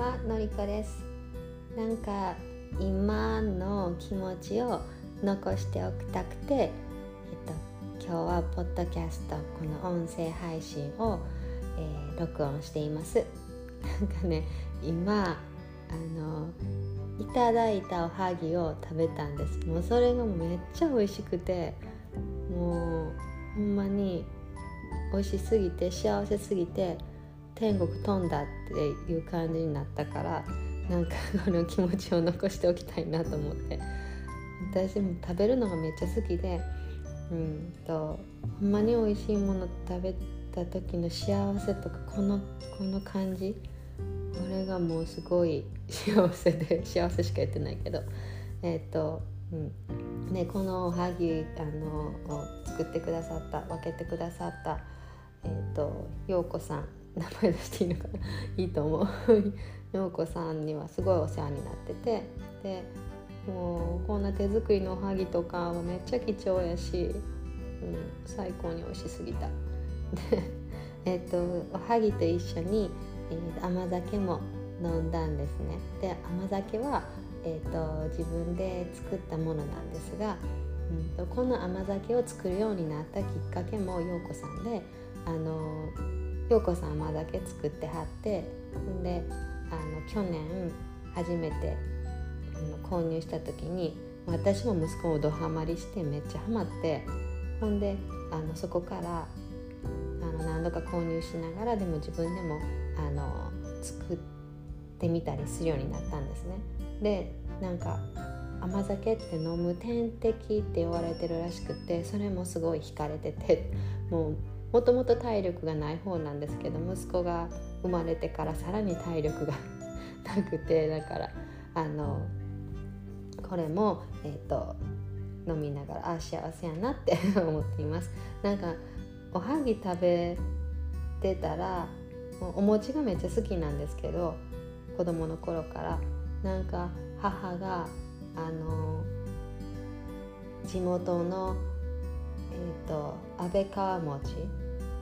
はのりこです。なんか今の気持ちを残しておきたくて、えっと、今日はポッドキャストこの音声配信を、えー、録音しています。なんかね今あのいただいたおはぎを食べたんです。もうそれがめっちゃ美味しくてもうほんまに美味しすぎて幸せすぎて天国飛んだっていう感じになったからなんかこの気持ちを残しておきたいなと思って。私も食べるのがめっちゃ好きでうんとほんまに美味しいもの食べた時の幸せとかこのこの感じこれがもうすごい 幸せで幸せしか言ってないけどえっ、ー、とうん。ね、このおはぎあのを作ってくださった分けてくださったえっ、ー、と陽子さん名前出していいのかな。いいと思う。陽子さんにはすごいお世話になってて。でもうこんな手作りのおはぎとかはめっちゃ貴重やし、うん、最高に美味しすぎた。でえっ、とおはぎと一緒に、えー、甘酒も飲んだんですね。で甘酒は、えーと、自分で作ったものなんですが、うんと、この甘酒を作るようになったきっかけも陽子さんであの陽子さん甘酒作ってはってであの去年初めて購入した時に私も息子もドハマりしてめっちゃハマってほんであのそこからあの何度か購入しながらでも自分でもあの作ってみたりするようになったんですね。でなんか甘酒って飲む点滴って言われてるらしくてそれもすごい惹かれててもうもともと体力がない方なんですけど息子が生まれてからさらに体力が なくてだからあのこれも、えーと、飲みながらあ幸せやなって思っています。なんかおはぎ食べてたらお餅がめっちゃ好きなんですけど子供の頃からなんか母があの地元のえーと、安倍川餅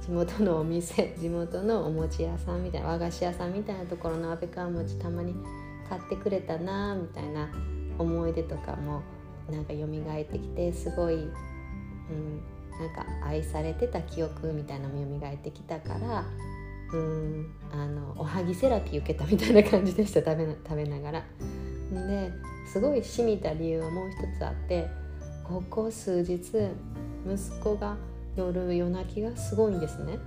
地元のお店 地元のお餅屋さんみたいな和菓子屋さんみたいなところの安倍川餅たまに買ってくれたなみたいな思い出とかもなんか蘇ってきてすごい、うん、なんか愛されてた記憶みたいなのも蘇ってきたからうんあのおはぎセラピー受けたみたいな感じでした食べ食べながら。ですごいしみた理由はもう一つあってここ数日息子が夜夜泣きがすごいんですね。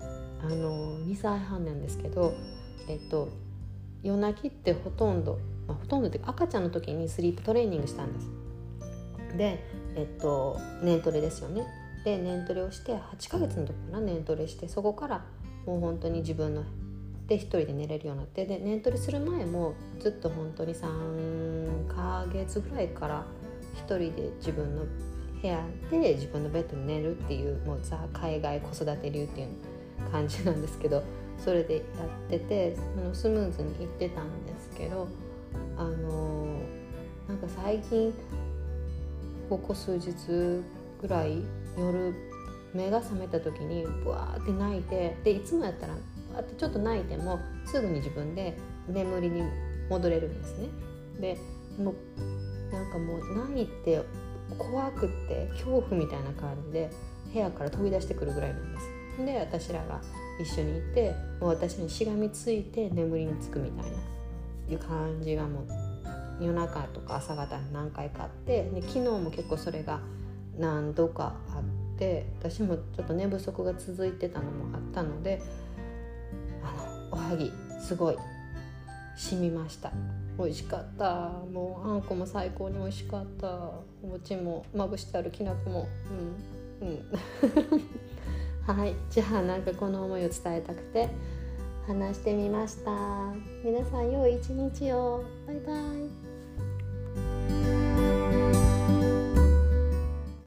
あの2歳半なんですけどえっと夜泣きってほとんど、まあ、ほとんどって赤ちゃんの時にスリープトレーニングしたんです。でえっと年トレですよね。で年トレをして8ヶ月の時かな年トレしてそこからもう本当に自分ので一人で寝れるようになってで年トレする前もずっと本当に3ヶ月ぐらいから一人で自分の部屋で自分のベッドに寝るっていうもうザ海外子育て流っていう感じなんですけどそれでやっててあのスムーズにいってたんですけどあのなんか最近ここ数日ぐらい夜目が覚めた時にブワーって泣いてでいつもやったらあってちょっと泣いてもすぐに自分で眠りに戻れるんですね。でもなんかもう泣いて怖くって恐怖みたいな感じで部屋から飛び出してくるぐらいなんです。で私らが一緒にいてもう私にしがみついて眠りにつくみたいないう感じがもう夜中とか朝方に何回かあってで昨日も結構それが何度かあって私もちょっと寝不足が続いてたのもあったのであのおはぎすごい染みました。美味しかった。もうあんこも最高に美味しかった。お餅もまぶしてあるきな粉も。うん。うん。はい。じゃあなんかこの思いを伝えたくて。話してみました。皆さん良い一日を。バイバイ。